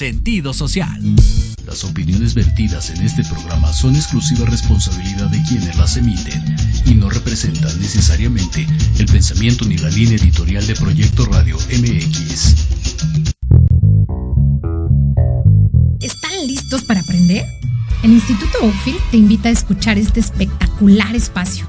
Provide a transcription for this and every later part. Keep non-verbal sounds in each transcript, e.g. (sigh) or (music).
sentido social. Las opiniones vertidas en este programa son exclusiva responsabilidad de quienes las emiten y no representan necesariamente el pensamiento ni la línea editorial de Proyecto Radio MX. ¿Están listos para aprender? El Instituto Oakfield te invita a escuchar este espectacular espacio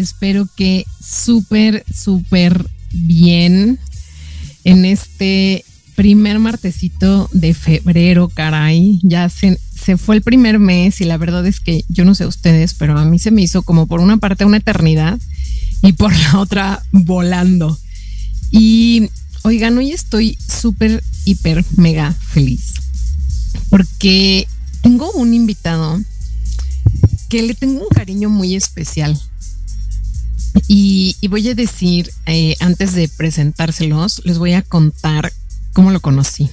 Espero que súper, súper bien en este primer martesito de febrero, caray. Ya se, se, fue el primer mes y la verdad es que yo no sé ustedes, pero a mí se me hizo como por una parte una eternidad y por la otra volando. Y oigan, hoy estoy súper, hiper, mega feliz porque tengo un invitado que le tengo un cariño muy especial. Y, voy a decir, eh, antes de presentárselos, les voy a contar cómo lo conocí.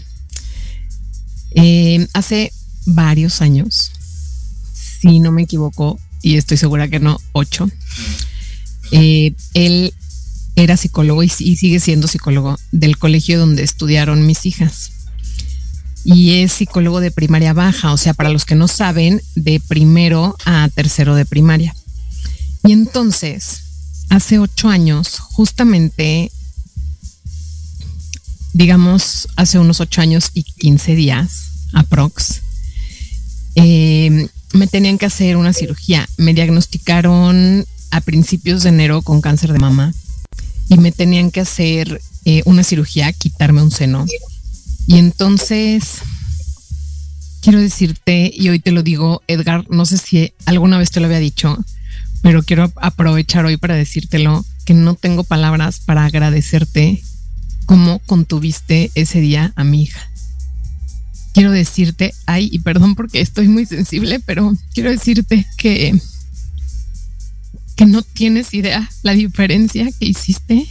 Eh, hace varios años, si no me equivoco, y estoy segura que no, ocho, eh, él era psicólogo y, y, sigue siendo psicólogo del colegio donde estudiaron mis hijas. Y es psicólogo de primaria baja, o sea, para los que no saben, de primero a tercero de primaria. Y entonces, hace ocho años, justamente, digamos, hace unos ocho años y quince días, aprox, eh, me tenían que hacer una cirugía. Me diagnosticaron a principios de enero con cáncer de mama y me tenían que hacer eh, una cirugía, quitarme un seno. Y entonces, quiero decirte, y hoy te lo digo, Edgar, no sé si alguna vez te lo había dicho, pero quiero aprovechar hoy para decírtelo que no tengo palabras para agradecerte cómo contuviste ese día a mi hija. Quiero decirte, ay, y perdón porque estoy muy sensible, pero quiero decirte que que no tienes idea la diferencia que hiciste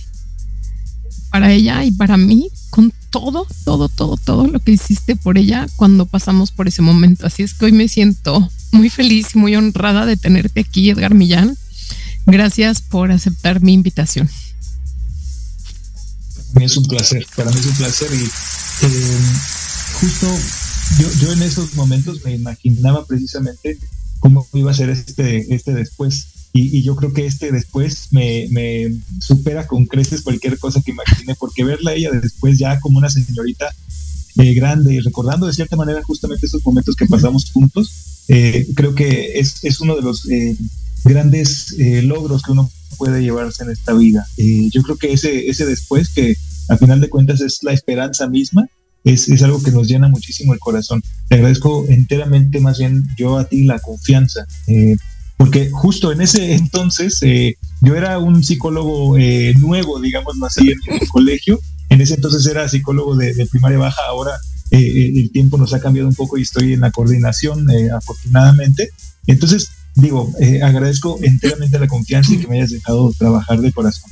para ella y para mí con todo, todo, todo, todo lo que hiciste por ella cuando pasamos por ese momento. Así es que hoy me siento muy feliz y muy honrada de tenerte aquí, Edgar Millán. Gracias por aceptar mi invitación. Para mí es un placer, para mí es un placer y eh, justo yo, yo en esos momentos me imaginaba precisamente cómo iba a ser este, este después. Y, yo creo que este después me, me, supera con creces cualquier cosa que imagine, porque verla ella después ya como una señorita eh, grande y recordando de cierta manera justamente esos momentos que pasamos juntos, eh, creo que es, es, uno de los eh, grandes logros que uno puede llevarse en esta vida. yo creo que ese, ese después, que a final de cuentas es la esperanza misma, es, es, algo que nos llena muchísimo el corazón. Te agradezco enteramente más bien yo a ti la confianza, porque justo en ese entonces yo era un psicólogo nuevo, digamos, así en, el colegio. En ese entonces era psicólogo de, primaria baja, ahora eh, eh, el tiempo nos ha cambiado un poco y estoy en la coordinación, eh, afortunadamente. Entonces, digo, agradezco enteramente la confianza y que me hayas dejado trabajar de corazón.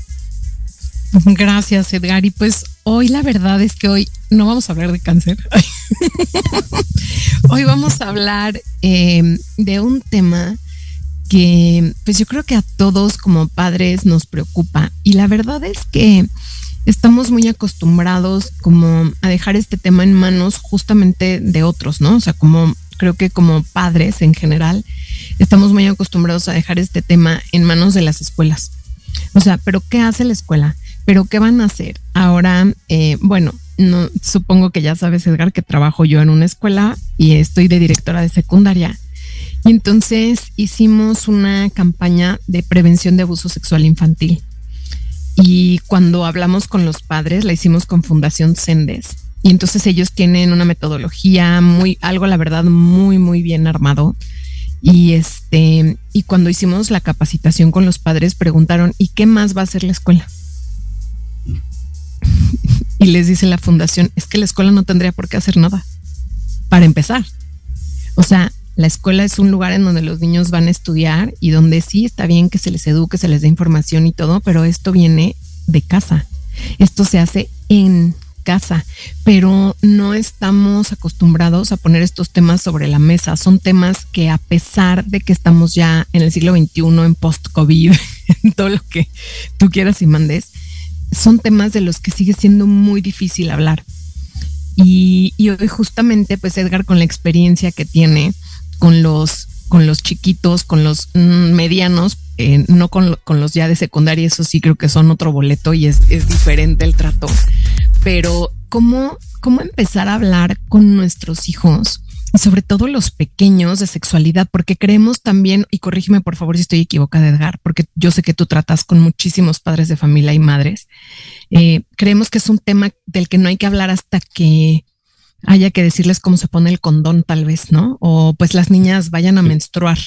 Gracias, Edgar. Y pues hoy la verdad es que hoy no vamos a hablar de cáncer. (laughs) hoy vamos a hablar em, de un tema que pues yo creo que a todos como padres nos preocupa. Y la verdad es que estamos muy acostumbrados como a dejar este tema en manos justamente de otros, ¿no? O sea, como creo que como padres en general, estamos muy acostumbrados a dejar este tema en manos de las escuelas. O sea, pero ¿qué hace la escuela? ¿Pero qué van a hacer? Ahora, eh, bueno, no, supongo que ya sabes, Edgar, que trabajo yo en una escuela y estoy de directora de secundaria. Y entonces hicimos una campaña de prevención de abuso sexual infantil. Y cuando hablamos con los padres, la hicimos con Fundación Sendes. Y entonces ellos tienen una metodología muy, algo la verdad muy, muy bien armado. Y este, y cuando hicimos la capacitación con los padres, preguntaron, ¿y qué más va a hacer la escuela? (laughs) y les dice la fundación, es que la escuela no tendría por qué hacer nada. Para empezar. O sea, la escuela es un lugar en donde los niños van a estudiar y donde sí está bien que se les eduque, se les dé información y todo, pero esto viene de casa. Esto se hace en casa, pero no estamos acostumbrados a poner estos temas sobre la mesa. Son temas que a pesar de que estamos ya en el siglo XXI, en post-COVID, (laughs) en todo lo que tú quieras y mandes, son temas de los que sigue siendo muy difícil hablar. Y, hoy justamente, pues Edgar, con la experiencia que tiene con los, con los chiquitos, con los mm, medianos, eh, no con, los ya de secundaria, eso sí creo que son otro boleto y es, es diferente el trato. Pero, ¿cómo, ¿cómo empezar a hablar con nuestros hijos? Sobre todo los pequeños de sexualidad, porque creemos también, y corrígeme por favor si estoy equivocada, Edgar, porque yo sé que tú tratas con muchísimos padres de familia y madres, eh, creemos que es un tema del que no hay que hablar hasta que haya que decirles cómo se pone el condón, tal vez, ¿no? O pues las niñas vayan a menstruar.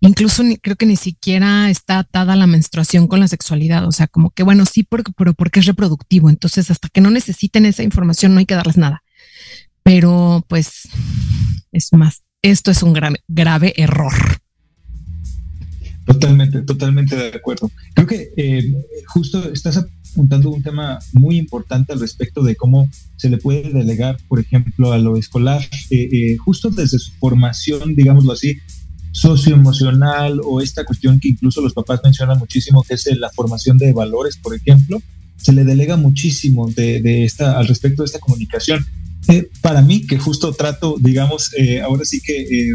Incluso creo que ni siquiera está atada la menstruación con la sexualidad. O sea, como que bueno, sí, pero porque es reproductivo. Entonces, hasta que no necesiten esa información, no hay que darles nada. Pero pues es más, esto es un grave, grave error. Totalmente, totalmente de acuerdo. Creo que eh, justo estás apuntando un tema muy importante al respecto de cómo se le puede delegar, por ejemplo, a lo escolar, eh, eh, justo desde su formación, digámoslo así, socioemocional o esta cuestión que incluso los papás mencionan muchísimo, que es la formación de valores, por ejemplo, se le delega muchísimo de esta, al respecto de esta comunicación. Eh, para mí, que justo trato, digamos, eh, ahora sí que eh,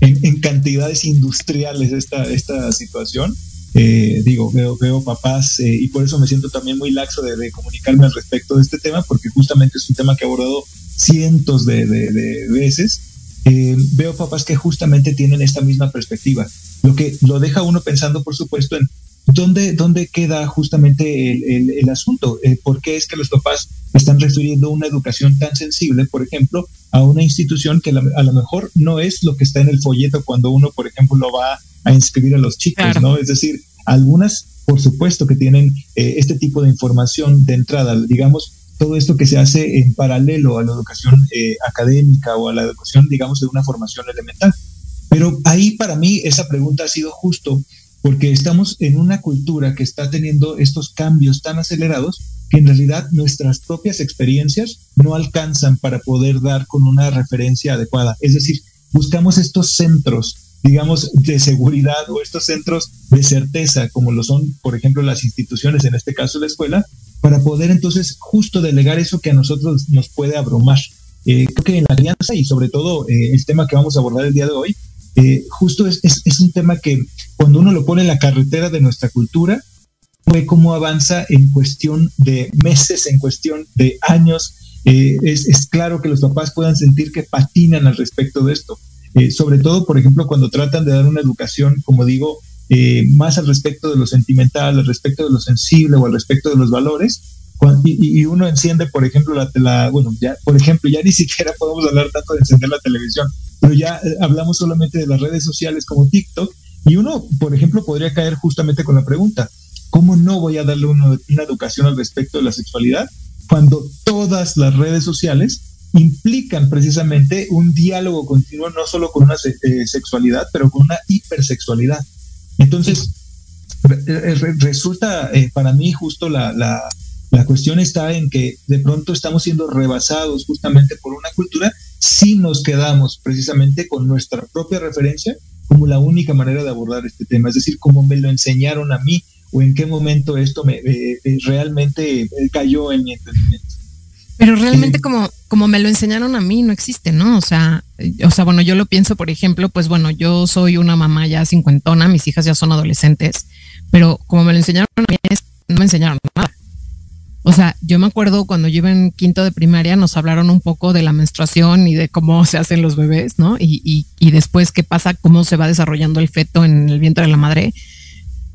en, cantidades industriales esta, esta situación, digo, veo, veo papás y por eso me siento también muy laxo de, comunicarme al respecto de este tema, porque justamente es un tema que he abordado cientos de, de veces. veo papás que justamente tienen esta misma perspectiva, lo que lo deja uno pensando, por supuesto, en ¿dónde, dónde queda justamente el, el, asunto? Eh, ¿Por qué es que los papás están refiriendo una educación tan sensible, por ejemplo, a una institución que a lo mejor no es lo que está en el folleto cuando uno, por ejemplo, lo va a inscribir a los chicos, ¿no? Es decir, algunas, por supuesto, que tienen eh, este tipo de información de entrada, digamos, todo esto que se hace en paralelo a la educación eh, académica o a la educación, digamos, de una formación elemental. Pero ahí para mí esa pregunta ha sido justo porque estamos en una cultura que está teniendo estos cambios tan acelerados que en realidad nuestras propias experiencias no alcanzan para poder dar con una referencia adecuada. Es decir, buscamos estos centros, digamos, de seguridad o estos centros de certeza, como lo son, por ejemplo, las instituciones, en este caso la escuela, para poder entonces justo delegar eso que a nosotros nos puede abrumar. Eh, creo que en la alianza y sobre todo eh, el tema que vamos a abordar el día de hoy, eh, justo es, es, un tema que cuando uno lo pone en la carretera de nuestra cultura, ve cómo avanza en cuestión de meses, en cuestión de años. Eh, es, es, claro que los papás puedan sentir que patinan al respecto de esto. Eh, sobre todo, por ejemplo, cuando tratan de dar una educación, como digo, más al respecto de lo sentimental, al respecto de lo sensible o al respecto de los valores, y, uno enciende, por ejemplo, la, bueno, ya, por ejemplo, ya ni (laughs) siquiera podemos hablar tanto de encender la televisión, pero ya eh, hablamos solamente de las redes sociales como TikTok, y uno, por ejemplo, podría caer justamente con la pregunta, ¿cómo no voy a darle una educación al respecto de la sexualidad cuando todas las redes sociales implican precisamente un diálogo continuo, no solo con una eh, sexualidad, pero con una hipersexualidad? Entonces, resulta eh, para mí justo la, la cuestión está en que de pronto estamos siendo rebasados justamente por una cultura si nos quedamos precisamente con nuestra propia referencia como la única manera de abordar este tema, es decir, cómo me lo enseñaron a mí o en qué momento esto me eh, eh, realmente eh, cayó en mi entendimiento. Pero realmente como, como me lo enseñaron a mí, no existe, ¿no? O sea, o sea, bueno, yo lo pienso, por ejemplo, pues bueno, yo soy una mamá ya cincuentona, mis hijas ya son adolescentes, pero como me lo enseñaron a mí, no me enseñaron nada. O sea, yo me acuerdo cuando yo iba en quinto de primaria, nos hablaron un poco de la menstruación y de cómo (laughs) se hacen los bebés, ¿no? Y, y, después qué pasa, cómo se va desarrollando el feto en el vientre de la madre.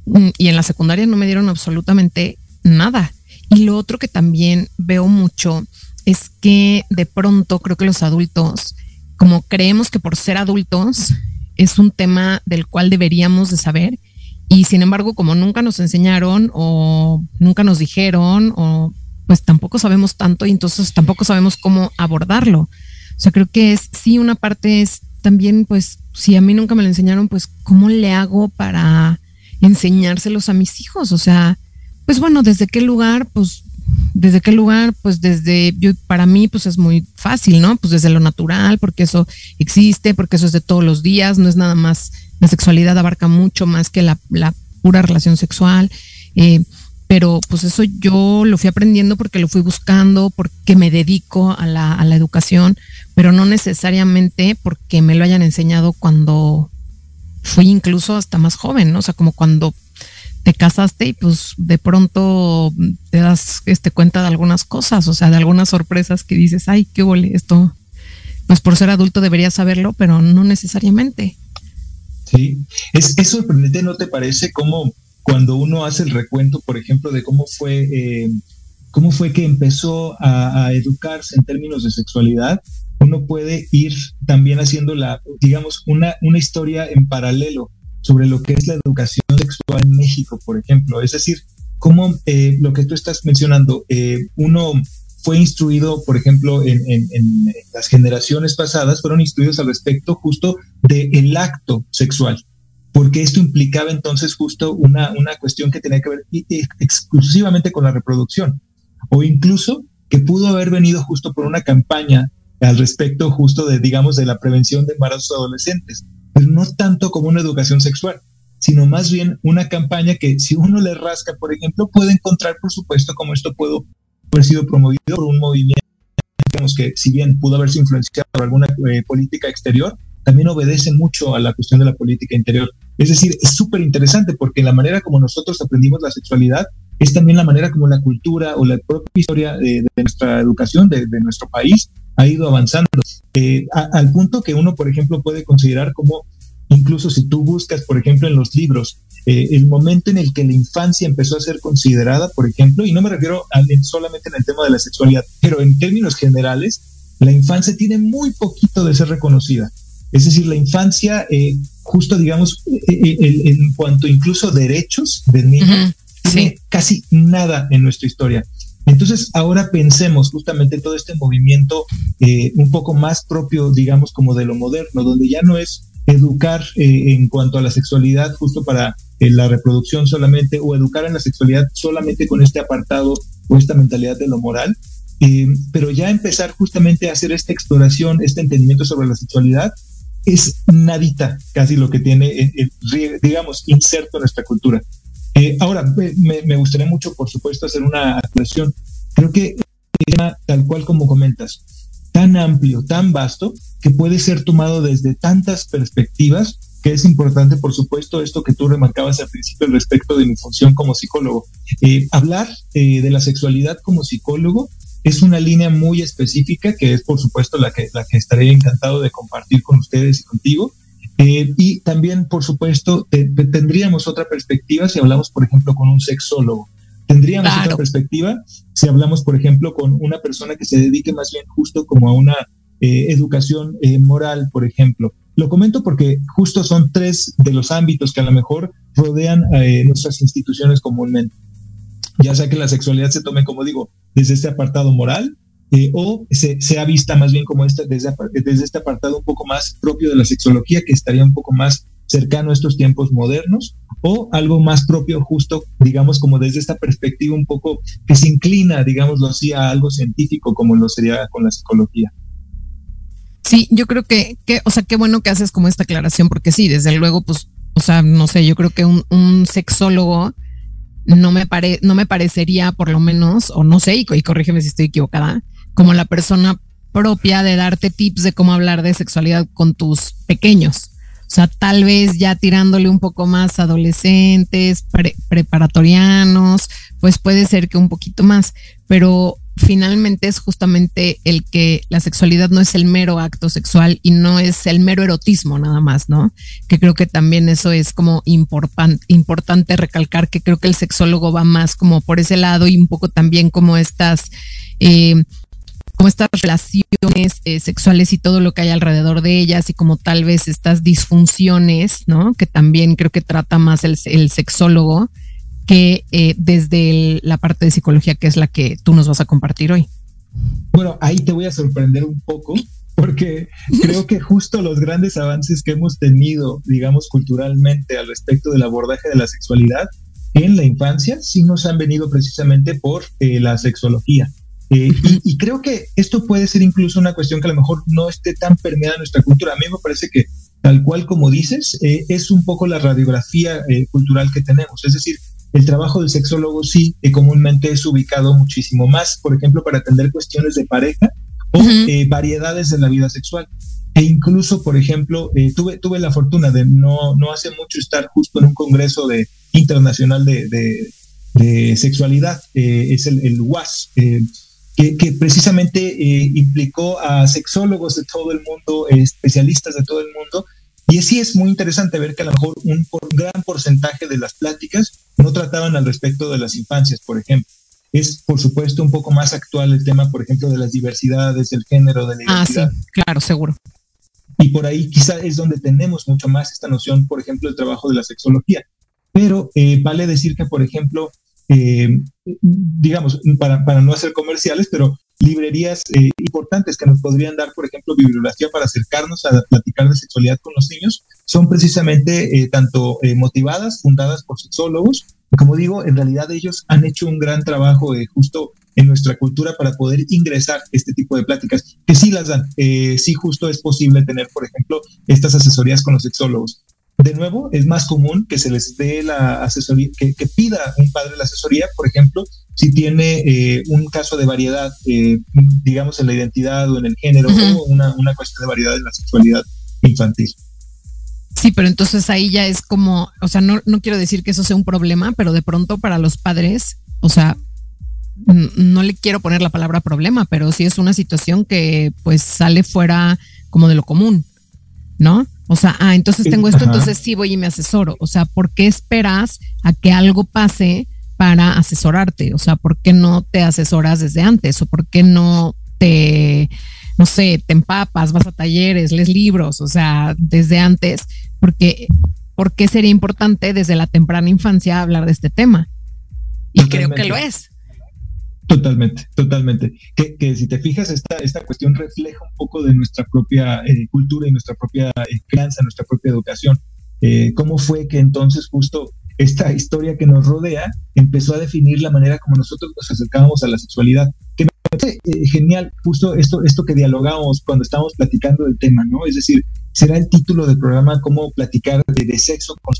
Mm, y en la secundaria no me dieron absolutamente nada. Y lo otro que también veo mucho es que de pronto creo que los adultos, como creemos que por ser adultos es un tema del cual deberíamos de saber, y sin embargo, como nunca nos enseñaron o nunca nos dijeron, o pues tampoco sabemos tanto y entonces tampoco sabemos cómo abordarlo. O sea, creo que es, sí, una parte es también, pues, si a mí nunca me lo enseñaron, pues, ¿cómo le hago para enseñárselos a mis hijos? O sea, pues bueno, ¿desde qué lugar? Pues, ¿desde qué lugar? Pues desde, yo, para mí, pues es muy fácil, ¿no? Pues desde lo natural, porque eso existe, porque eso es de todos los días, no es nada más, la sexualidad abarca mucho más que la, pura relación sexual. Eh, pero pues eso yo lo fui aprendiendo porque lo fui buscando, porque me dedico a la, educación, pero no necesariamente porque me lo hayan enseñado cuando fui incluso hasta más joven, ¿no? O sea, como cuando te casaste y pues de pronto te das este, cuenta de algunas cosas, o sea, de algunas sorpresas que dices, ay, qué huele esto, pues por ser adulto debería saberlo, pero no necesariamente. Sí, es, sorprendente, ¿no te parece cómo cuando uno hace el recuento, por ejemplo, de cómo fue, eh, cómo fue que empezó a, educarse en términos de sexualidad, uno puede ir también haciendo la, digamos, una, una historia en paralelo sobre lo que es la educación sexual en México, por ejemplo. Es decir, cómo eh, lo que tú estás mencionando, eh, uno fue instruido, por ejemplo, en, las generaciones pasadas, fueron instruidos al respecto justo del acto sexual porque esto implicaba entonces justo una, una cuestión que tenía que ver exclusivamente con la reproducción, o incluso que pudo haber venido justo por una campaña al respecto justo de, digamos, de la prevención de embarazos adolescentes, pero no tanto como una educación sexual, sino más bien una campaña que si uno le rasca, por ejemplo, puede encontrar, por supuesto, como esto pudo haber sido promovido por un movimiento, que si bien pudo haberse influenciado por alguna eh, política exterior, también obedece mucho a la cuestión de la política interior. Es decir, es súper interesante porque la manera como nosotros aprendimos la sexualidad es también la manera como la cultura o la propia historia de, nuestra educación, de, nuestro país, ha ido avanzando. Eh, al punto que uno, por ejemplo, puede considerar como, incluso si tú buscas, por ejemplo, en los libros, eh, el momento en el que la infancia empezó a ser considerada, por ejemplo, y no me refiero solamente en el tema de la sexualidad, pero en términos generales, la infancia tiene muy poquito de ser reconocida. Es decir, la infancia, eh, justo digamos, eh, eh, en cuanto incluso derechos del niño, tiene casi nada en nuestra historia. Entonces, ahora pensemos justamente todo este movimiento un poco más propio, digamos, como de lo moderno, donde ya no es educar en cuanto a la sexualidad justo para la reproducción solamente, o educar en la sexualidad solamente con este apartado o esta mentalidad de lo moral, pero ya empezar justamente a hacer esta exploración, este entendimiento sobre la sexualidad es nadita casi lo que tiene, eh, eh, digamos, inserto en nuestra cultura. Eh, ahora, me, gustaría mucho, por supuesto, hacer una aclaración. Creo que tal cual como comentas, tan amplio, tan vasto, que puede ser tomado desde tantas perspectivas, que es importante, por supuesto, esto que tú remarcabas al principio respecto de mi función como psicólogo. hablar de la sexualidad como psicólogo es una línea muy específica que es, por supuesto, la que, la que estaré encantado de compartir con ustedes y contigo. Eh, y también, por supuesto, tendríamos otra perspectiva si hablamos, por ejemplo, con un sexólogo. Tendríamos otra perspectiva si hablamos, por ejemplo, con una persona que se dedique más bien justo como a una eh, educación eh, moral, por ejemplo. Lo comento porque justo son tres de los ámbitos que a lo mejor rodean nuestras instituciones comúnmente ya sea que la sexualidad se tome, como digo, desde este apartado moral, eh, o se, sea vista más bien como este, desde, desde este apartado un poco más propio de la sexología, que estaría un poco más cercano a estos tiempos modernos, o algo más propio justo, digamos, como desde esta perspectiva un poco que se inclina, digámoslo así, a algo científico como lo sería con la psicología. Sí, yo creo que, que, o sea, qué bueno que haces como esta aclaración, porque sí, desde luego, pues, o sea, no sé, yo creo que un, sexólogo no me, pare, no me parecería, por lo menos, o no sé, y, y corrígeme si estoy equivocada, como la persona propia de darte tips de cómo hablar de sexualidad con tus pequeños. O sea, tal vez ya tirándole un poco más adolescentes, preparatorianos, pues puede ser que un poquito más, pero finalmente es justamente el que la sexualidad no es el mero acto sexual y no es el mero erotismo nada más, ¿no? Que creo que también eso es como importante recalcar que creo que el sexólogo va más como por ese lado y un poco también como estas... Eh, como estas relaciones eh, sexuales y todo lo que hay alrededor de ellas y como tal vez estas disfunciones, ¿no? Que también creo que trata más el, sexólogo que eh, desde la parte de psicología que es la que tú nos vas a compartir hoy. Bueno, ahí te voy a sorprender un poco porque creo que justo los grandes avances que hemos tenido, digamos, culturalmente al respecto del abordaje de la sexualidad en la infancia, sí nos han venido precisamente por eh, la sexología. Eh, y, creo que esto puede ser incluso una cuestión que a lo mejor no esté tan permeada en nuestra cultura. A mí me parece que tal cual como dices, eh, es un poco la radiografía cultural que tenemos. Es decir, el trabajo del sexólogo sí comúnmente es ubicado muchísimo más, por ejemplo, para atender cuestiones de pareja o variedades de la vida sexual. E incluso, por ejemplo, tuve, tuve la fortuna de no, no hace mucho estar justo en un congreso de, internacional de, de, sexualidad, es el, el WAS, que, precisamente eh, implicó a sexólogos de todo el mundo, especialistas de todo el mundo. Y sí es muy interesante ver que a lo mejor un, gran porcentaje de las pláticas no trataban al respecto de las infancias, por ejemplo. Es, por supuesto, un poco más actual el tema, por ejemplo, de las diversidades, del género, de la identidad. Ah, sí, claro, seguro. Y por ahí quizá es donde tenemos mucho más esta noción, por ejemplo, del trabajo de la sexología. Pero eh, vale decir que, por ejemplo, eh, digamos, para, para, no hacer comerciales, pero librerías eh, importantes que nos podrían dar, por ejemplo, bibliografía para acercarnos a platicar de sexualidad con los niños, son precisamente eh, tanto motivadas, fundadas por sexólogos, como digo, en realidad ellos han hecho un gran trabajo justo en nuestra cultura para poder ingresar este tipo de pláticas, que sí las dan, sí justo es posible tener, por ejemplo, estas asesorías con los sexólogos. De nuevo, es más común que se les dé la asesoría, que, pida un padre la asesoría, por ejemplo, si tiene eh, un caso de variedad, eh, digamos, en la identidad o en el género, o una, una cuestión de variedad en la sexualidad infantil. Sí, pero entonces ahí ya es como, o sea, no, no quiero decir que eso sea un problema, pero de pronto para los padres, o sea, no le quiero poner la palabra problema, pero sí es una situación que pues sale fuera como de lo común, ¿no? O sea, ah, entonces tengo esto, entonces sí voy y me asesoro. O sea, ¿por qué esperas a que algo pase para asesorarte? O sea, ¿por qué no te asesoras desde antes? ¿O por qué no te, no sé, te empapas, vas a talleres, lees libros? O sea, desde antes, porque ¿por qué sería importante desde la temprana infancia hablar de este tema? Y creo que lo es. Totalmente, totalmente. Que, que, si te fijas, esta, esta cuestión refleja un poco de nuestra propia eh, cultura y nuestra propia eh, crianza, nuestra propia educación. Eh, ¿Cómo fue que entonces justo esta historia que nos rodea empezó a definir la manera como nosotros nos acercábamos a la sexualidad? Que me parece genial justo esto, esto que dialogamos cuando estábamos platicando del tema, ¿no? Es decir, será el título del programa cómo platicar de, de sexo con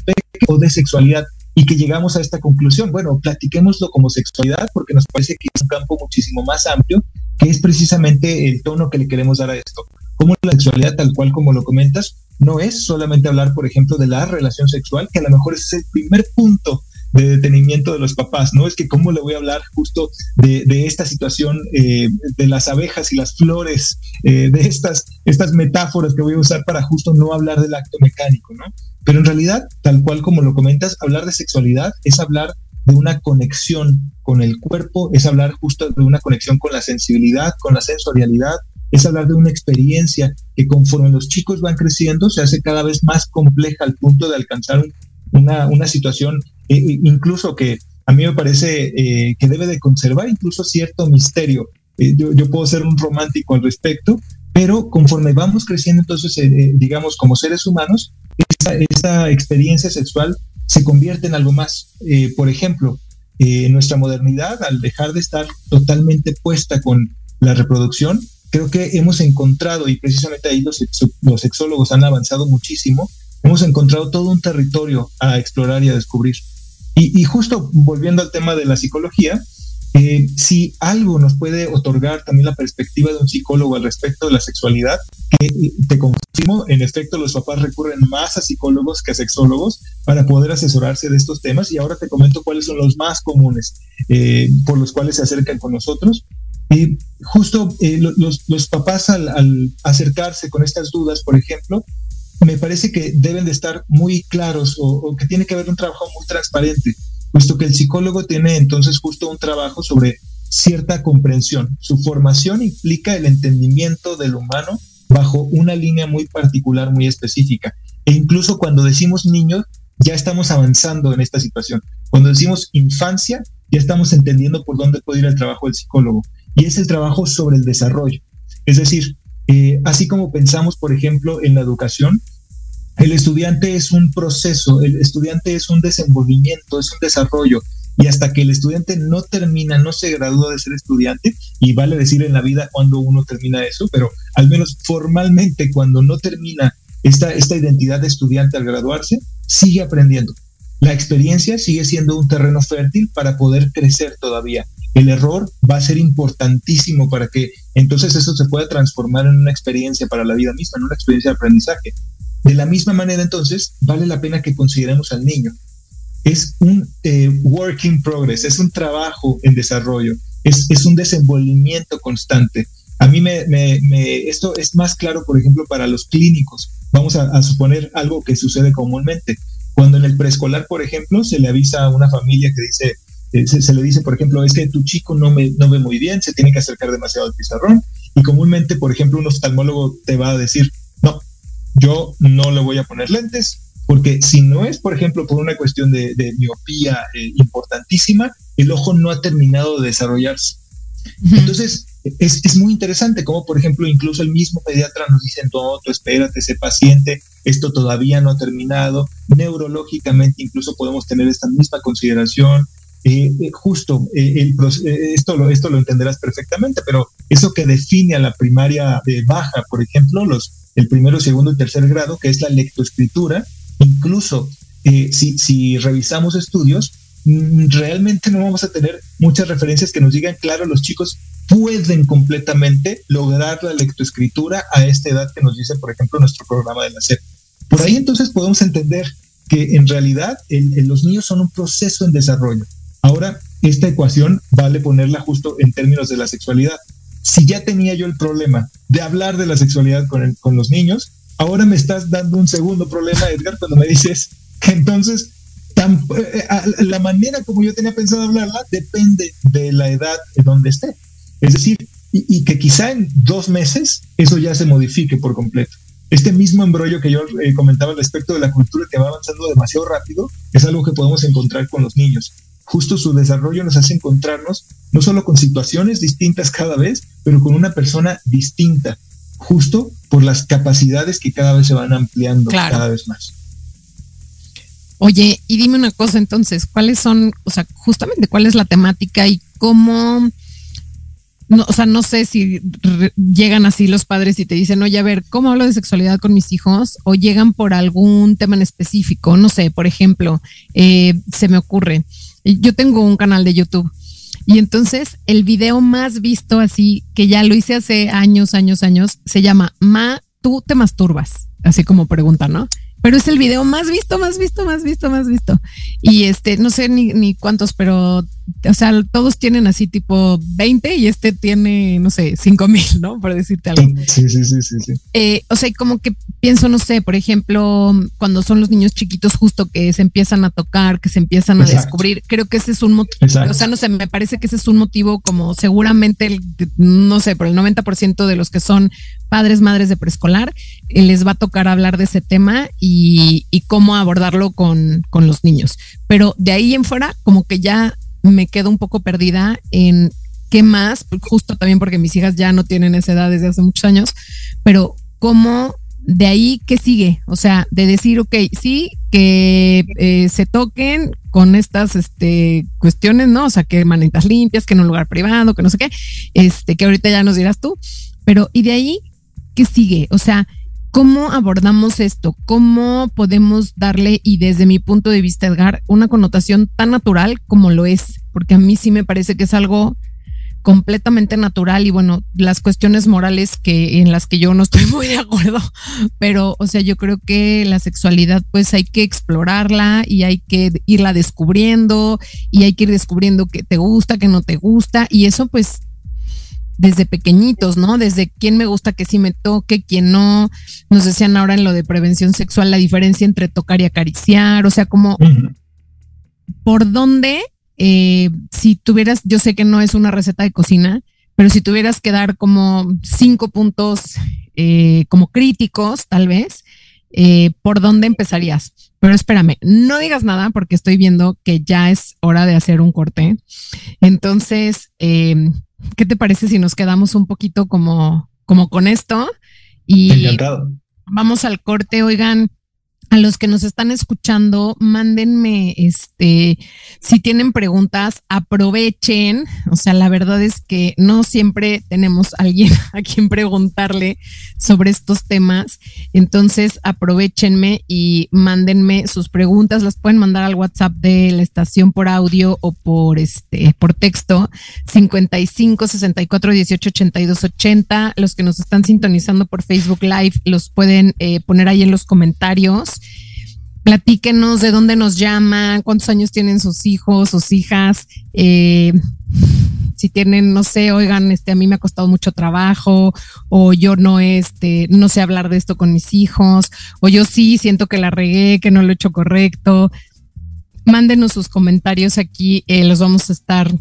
o de sexualidad y que llegamos a esta conclusión. Bueno, platiquémoslo como sexualidad porque nos parece que es un campo muchísimo más amplio, que es precisamente el tono que le queremos dar a esto. Como la sexualidad, tal cual como lo comentas, no es solamente hablar, por ejemplo, de la relación sexual, que a lo mejor es el primer punto de detenimiento de los papás, ¿no? Es que cómo le voy a hablar justo de, esta situación eh, de las abejas y las flores, eh, de estas, estas metáforas que voy a usar para justo no hablar del acto mecánico, ¿no? Pero en realidad, tal cual como lo comentas, hablar de sexualidad es hablar de una conexión con el cuerpo, es hablar justo de una conexión con la sensibilidad, con la sensorialidad, es hablar de una experiencia que conforme los chicos van creciendo se hace cada vez más compleja al punto de alcanzar una, una situación eh, eh, incluso que a mí me parece eh, que debe de conservar incluso cierto misterio. yo, yo, puedo ser un romántico al respecto, pero conforme vamos creciendo entonces, digamos, como seres humanos, esa, experiencia sexual se convierte en algo más. Por ejemplo, eh, nuestra modernidad, al dejar de estar totalmente puesta con la reproducción, creo que hemos encontrado, y precisamente ahí los, los sexólogos han avanzado muchísimo, hemos encontrado todo un territorio a explorar y a descubrir. Y, y justo volviendo al tema de la psicología, eh, si algo nos puede otorgar también la perspectiva de un psicólogo al respecto de la sexualidad, que te confirmo, en efecto, los papás recurren más a psicólogos que a sexólogos para poder asesorarse de estos temas y ahora te comento cuáles son los más comunes eh, por los cuales se acercan con nosotros. Y justo eh, los, los, papás al, al acercarse con estas dudas, por ejemplo, me parece que deben de estar muy claros o, que tiene que haber un trabajo muy transparente puesto que el psicólogo tiene entonces justo un trabajo sobre cierta comprensión. Su formación implica el entendimiento del humano bajo una línea muy particular, muy específica. E incluso cuando decimos niños, ya estamos avanzando en esta situación. Cuando decimos infancia, ya estamos entendiendo por dónde puede ir el trabajo del psicólogo. Y es el trabajo sobre el desarrollo. Es decir, eh, así como pensamos, por ejemplo, en la educación, el estudiante es un proceso, el estudiante es un desenvolvimiento, es un desarrollo. Y hasta que el estudiante no termina, no se gradúa de ser estudiante, y vale decir en la vida cuando uno termina eso, pero al menos formalmente cuando no termina esta, esta identidad de estudiante al graduarse, sigue aprendiendo. La experiencia sigue siendo un terreno fértil para poder crecer todavía. El error va a ser importantísimo para que entonces eso se pueda transformar en una experiencia para la vida misma, en una experiencia de aprendizaje. De la misma manera, entonces, vale la pena que consideremos al niño. Es un eh, work in progress, es un trabajo en desarrollo, es, un desenvolvimiento constante. A mí me, esto es más claro, por ejemplo, para los clínicos. Vamos a, suponer algo que sucede comúnmente. Cuando en el preescolar, por ejemplo, se le avisa a una familia que dice, eh, se, se, le dice, por ejemplo, es que tu chico no, me, no ve muy bien, se tiene que acercar demasiado al pizarrón. Y comúnmente, por ejemplo, un oftalmólogo te va a decir, no, yo no le voy a poner lentes, porque si no es, por ejemplo, por una cuestión de, miopía eh, importantísima, el ojo no ha terminado de desarrollarse. Entonces, es, muy interesante como, por ejemplo, incluso el mismo pediatra nos dice, no, tú espérate, sé paciente, esto todavía no ha terminado. Neurológicamente incluso podemos tener esta misma consideración. Eh, eh, justo, esto, lo, esto lo entenderás perfectamente, pero eso que define a la primaria baja, por ejemplo, los el primero, segundo y tercer grado, que es la lectoescritura. Incluso eh, si, si revisamos estudios, mm, realmente no vamos a tener muchas referencias que nos digan, claro, los chicos pueden completamente lograr la lectoescritura a esta edad que nos dice, por ejemplo, nuestro programa de la SEP. Por ahí entonces podemos entender que en realidad los niños son un proceso en desarrollo. Ahora, esta ecuación vale ponerla justo en términos de la sexualidad si ya tenía yo el problema de hablar de la sexualidad con, los niños, ahora me estás dando un segundo problema, Edgar, cuando me dices que entonces eh, la manera como yo tenía pensado hablarla depende de la edad en donde esté. Es decir, y, que quizá en dos meses eso ya se modifique por completo. Este mismo embrollo que yo eh, comentaba al respecto de la cultura que va avanzando demasiado rápido es algo que podemos encontrar con los niños justo su desarrollo nos hace encontrarnos no solo con situaciones distintas cada vez, pero con una persona distinta, justo por las capacidades que cada vez se van ampliando cada vez más. Oye, y dime una cosa entonces, ¿cuáles son, o sea, justamente cuál es la temática y cómo, no, o sea, no sé si llegan así los padres y te dicen, oye, a ver, ¿cómo hablo de sexualidad con mis hijos? O llegan por algún tema en específico, no sé, por ejemplo, eh, se me ocurre, yo tengo un canal de YouTube y entonces el video más visto así, que ya lo hice hace años, años, años, se llama Ma, tú te masturbas, así como pregunta, ¿no? Pero es el video más visto, más visto, más visto, más visto. Y este, no sé ni, ni cuántos, pero, o sea, todos tienen así tipo 20 y este tiene, no sé, 5 mil, ¿no? Por decirte algo. Sí, sí, sí, sí. sí. Eh, o sea, como que pienso, no sé, por ejemplo, cuando son los niños chiquitos justo que se empiezan a tocar, que se empiezan a descubrir, creo que ese es un motivo, o sea, no sé, me parece que ese es un motivo como seguramente, no sé, por el 90% de los que son padres, madres de preescolar, eh, les va a tocar hablar de ese tema y, cómo abordarlo con, los niños. Pero de ahí en fuera, como que ya me quedo un poco perdida en qué más, justo también porque mis hijas ya no tienen esa edad desde hace muchos años, pero cómo de ahí qué sigue, o sea, de decir, ok, sí, que eh, se toquen con estas este, cuestiones, ¿no? O sea, que manitas limpias, que en un lugar privado, que no sé qué, este, que ahorita ya nos dirás tú, pero y de ahí ¿qué sigue? O sea, ¿cómo abordamos esto? ¿Cómo podemos darle, y desde mi punto de vista, Edgar, una connotación tan natural como lo es? Porque a mí sí me parece que es algo completamente natural y bueno, las cuestiones morales que en las que yo no estoy (laughs) muy de acuerdo, pero o sea, yo creo que la sexualidad pues hay que explorarla y hay que irla descubriendo y hay que ir descubriendo que te gusta, que no te gusta y eso pues desde pequeñitos, ¿no? Desde quién me gusta que sí me toque, quién no. Nos decían ahora en lo de prevención sexual la diferencia entre tocar y acariciar, o sea, como por dónde eh, si tuvieras, yo sé que no es una receta de cocina, pero si tuvieras que dar como cinco puntos eh, como críticos, tal vez, eh, ¿por dónde empezarías? Pero espérame, no digas nada porque estoy viendo que ya es hora de hacer un corte. Entonces, ¿qué te parece si nos quedamos un poquito como, como con esto? Y vamos al corte, oigan a los que nos están escuchando, mándenme, este, si tienen preguntas, aprovechen. O sea, la verdad es que no siempre tenemos (laughs) alguien a quien preguntarle sobre estos temas. Entonces, aprovechenme y mándenme sus preguntas. Las pueden mandar al WhatsApp de la estación por audio o por este, por texto 55 64 18 82 80. Los que nos están sintonizando por Facebook Live los pueden eh, poner ahí en los comentarios platíquenos de dónde nos llaman, cuántos años tienen sus hijos, sus hijas, eh, si tienen, no sé, oigan, este, a mí me ha costado mucho trabajo, o yo no, este, no sé hablar de esto con mis hijos, o yo sí siento que la regué, que no lo he hecho correcto. Mándenos sus comentarios aquí, eh, los vamos a estar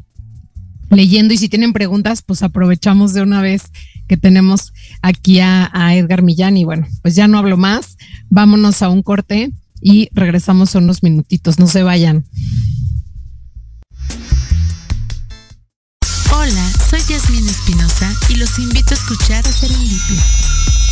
leyendo y si tienen preguntas, pues aprovechamos de una vez que tenemos aquí a, Edgar Millán y bueno, pues ya no hablo más, vámonos a un corte y regresamos unos minutitos, no se vayan. Hola, soy Yasmin Espinosa y los invito a escuchar a Serendipia.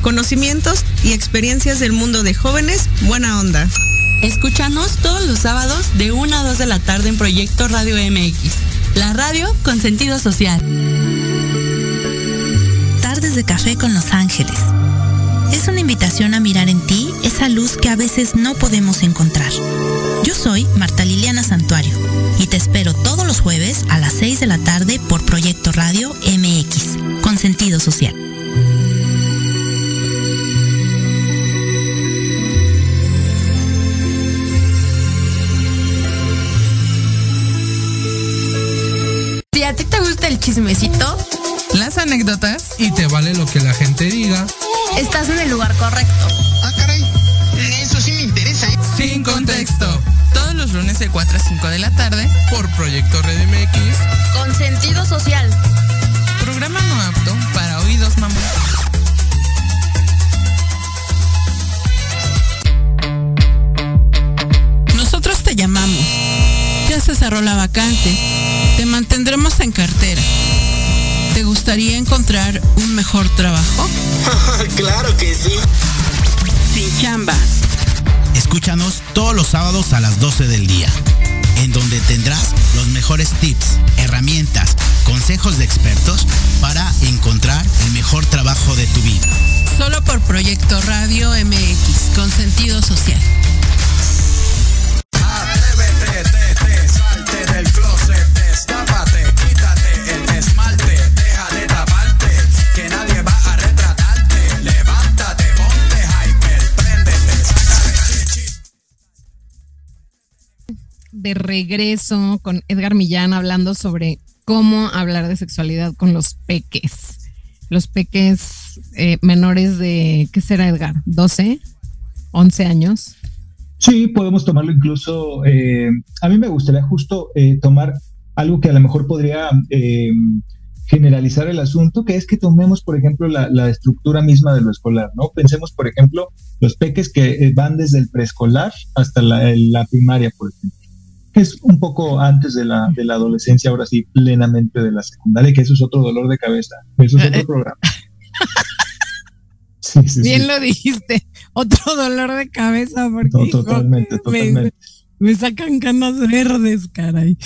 conocimientos y experiencias del mundo de jóvenes buena onda. Escúchanos todos los sábados de 1 a 2 de la tarde en Proyecto Radio MX, la radio con sentido social. Tardes de café con Los Ángeles. Es una invitación a mirar en ti esa luz que a veces no podemos encontrar. Yo soy Marta Liliana Santuario y te espero todos los jueves a las 6 de la tarde por Proyecto Radio MX, de 4 a 5 de la tarde por Proyecto Red MX. Con sentido social. Programa no apto para oídos mamá. Nosotros te llamamos. Ya se cerró la vacante te mantendremos en cartera. ¿Te gustaría encontrar un mejor trabajo? (laughs) claro que sí. Sin chamba. Escúchanos todos los sábados a las 12 del día, en donde tendrás los mejores tips, herramientas, consejos de expertos para encontrar el mejor trabajo de tu vida. Solo por Proyecto Radio MX, con sentido social. Regreso con Edgar Millán hablando sobre cómo hablar de sexualidad con los peques. Los peques eh, menores de, ¿qué será Edgar? ¿12? ¿11 años? Sí, podemos tomarlo incluso, eh, a mí me gustaría justo eh, tomar algo que a lo mejor podría generalizar el asunto, que es que tomemos, por ejemplo, la, estructura misma de lo escolar, ¿no? Pensemos, por ejemplo, los peques que van desde el preescolar hasta la primaria, por ejemplo que es un poco antes de la, de la adolescencia, ahora sí, plenamente de la secundaria, que eso es otro dolor de cabeza, eso es otro programa. (laughs) Bien lo dijiste. otro dolor de cabeza porque totalmente, totalmente. Me, sacan canas verdes, caray.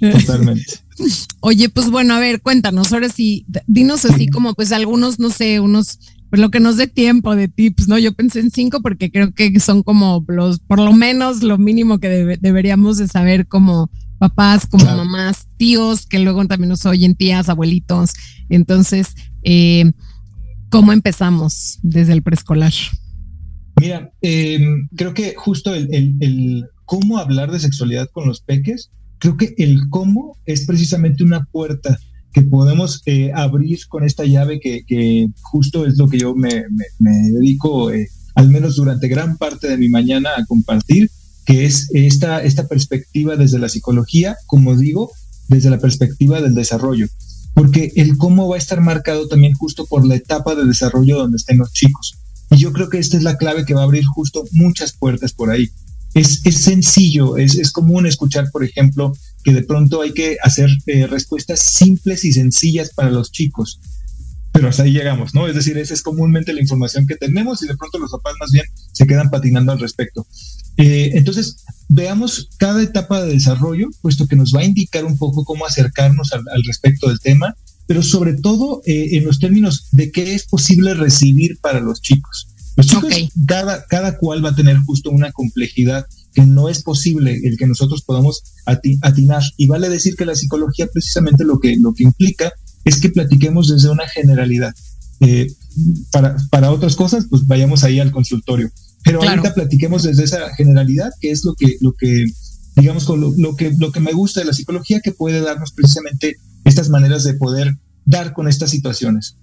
Totalmente. (laughs) Oye, pues bueno, a ver, cuéntanos, ahora sí, dinos así como pues algunos, no sé, unos, pues lo que nos dé tiempo de tips, ¿no? Yo pensé en cinco porque creo que son como los, por lo menos lo mínimo que deberíamos de saber como papás, como mamás, tíos, que luego también nos oyen, tías, abuelitos. Entonces, eh, ¿cómo empezamos desde el preescolar? Mira, eh, creo que justo el, el, cómo hablar de sexualidad con los peques, creo que el cómo es precisamente una puerta que podemos eh, abrir con esta llave que, justo es lo que yo me, dedico, al menos durante gran parte de mi mañana, a compartir, que es esta, esta perspectiva desde la psicología, como digo, desde la perspectiva del desarrollo, porque el cómo va a estar marcado también justo por la etapa de desarrollo donde estén los chicos. Y yo creo que esta es la clave que va a abrir justo muchas puertas por ahí. Es, es sencillo, es, es, común escuchar, por ejemplo, que de pronto hay que hacer eh, respuestas simples y sencillas para los chicos pero hasta ahí llegamos, ¿no? Es decir, esa es comúnmente la información que tenemos y de pronto los papás más bien se quedan patinando al respecto. Eh, entonces, veamos cada etapa de desarrollo, puesto que nos va a indicar un poco cómo acercarnos al, respecto del tema, pero sobre todo eh, en los términos de qué es posible recibir para los chicos. Los chicos, cada, cada cual va a tener justo una complejidad que no es posible el que nosotros podamos atinar. Y vale decir que la psicología precisamente lo que, lo que implica es que platiquemos desde una generalidad. Eh, para, para, otras cosas, pues vayamos ahí al consultorio. Pero ahorita platiquemos desde esa generalidad, que es lo que, lo que digamos, lo, lo, que, lo que me gusta de la psicología, que puede darnos precisamente estas maneras de poder dar con estas situaciones.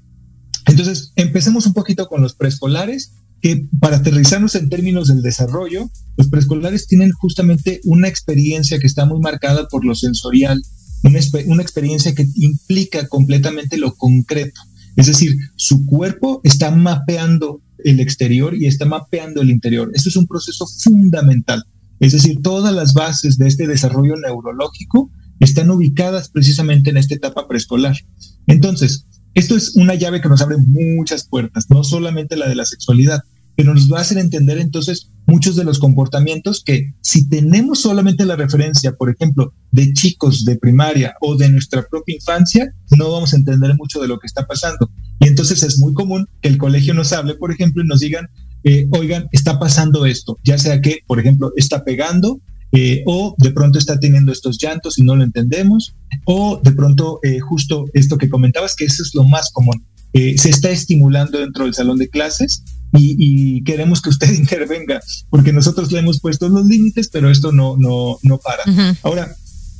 Entonces, empecemos un poquito con los preescolares, que para aterrizarnos en términos del desarrollo, los preescolares tienen justamente una experiencia que está muy marcada por lo sensorial, una, experiencia que implica completamente lo concreto. Es decir, su cuerpo está mapeando el exterior y está mapeando el interior. Eso es un proceso fundamental. Es decir, todas las bases de este desarrollo neurológico están ubicadas precisamente en esta etapa preescolar. Entonces, esto es una llave que nos abre muchas puertas, no solamente la de la sexualidad, pero nos va a hacer entender entonces muchos de los comportamientos que si tenemos solamente la referencia, por ejemplo, de chicos de primaria o de nuestra propia infancia, no vamos a entender mucho de lo que está pasando. Y entonces es muy común que el colegio nos hable, por ejemplo, y nos digan, eh, oigan, está pasando esto, ya sea que, por ejemplo, está pegando, eh, o de pronto está teniendo estos llantos y no lo entendemos, o de pronto eh, justo esto que comentabas, que eso es lo más común, se está estimulando dentro del salón de clases y, queremos que usted (laughs) intervenga, porque nosotros le hemos puesto los límites, pero esto no, no, no para. Ahora,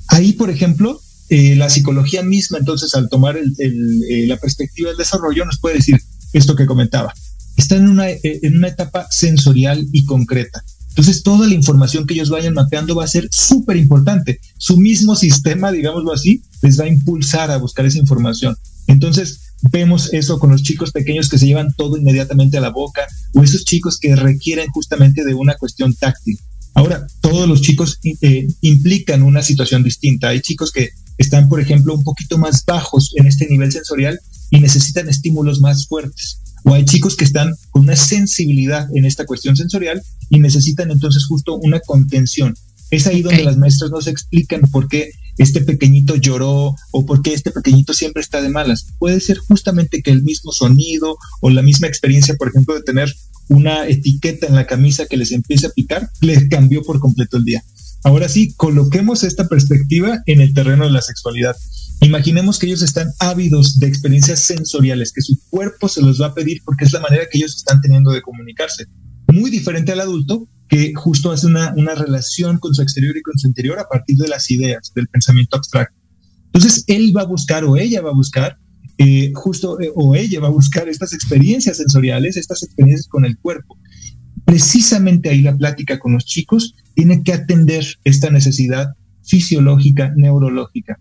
ahí, por ejemplo, eh, la psicología misma, entonces, al tomar el, eh, la perspectiva del desarrollo, nos puede decir esto que comentaba. Está en una, eh, en una etapa sensorial y concreta. Entonces, toda la información que ellos vayan mapeando va a ser súper importante. Su mismo sistema, digámoslo así, les va a impulsar a buscar esa información. Entonces, Vemos eso con los chicos pequeños que se llevan todo inmediatamente a la boca o esos chicos que requieren justamente de una cuestión táctil. Ahora, todos los chicos eh, implican una situación distinta. Hay chicos que están, por ejemplo, un poquito más bajos en este nivel sensorial y necesitan estímulos más fuertes. O hay chicos que están con una sensibilidad en esta cuestión sensorial y necesitan entonces justo una contención. Es ahí donde las maestras nos explican por qué este pequeñito lloró o porque este pequeñito siempre está de malas. Puede ser justamente que el mismo sonido o la misma experiencia, por ejemplo, de tener una etiqueta en la camisa que les empiece a picar, les cambió por completo el día. Ahora sí, coloquemos esta perspectiva en el terreno de la sexualidad. Imaginemos que ellos están ávidos de experiencias sensoriales, que su cuerpo se los va a pedir porque es la manera que ellos están teniendo de comunicarse. Muy diferente al adulto, que justo hace una, una relación con su exterior y con su interior a partir de las ideas, del pensamiento abstracto. Entonces, él va a buscar o ella va a buscar, eh, justo, eh, o ella va a buscar estas experiencias sensoriales, estas experiencias con el cuerpo. Precisamente ahí la plática con los chicos tiene que atender esta necesidad fisiológica, neurológica,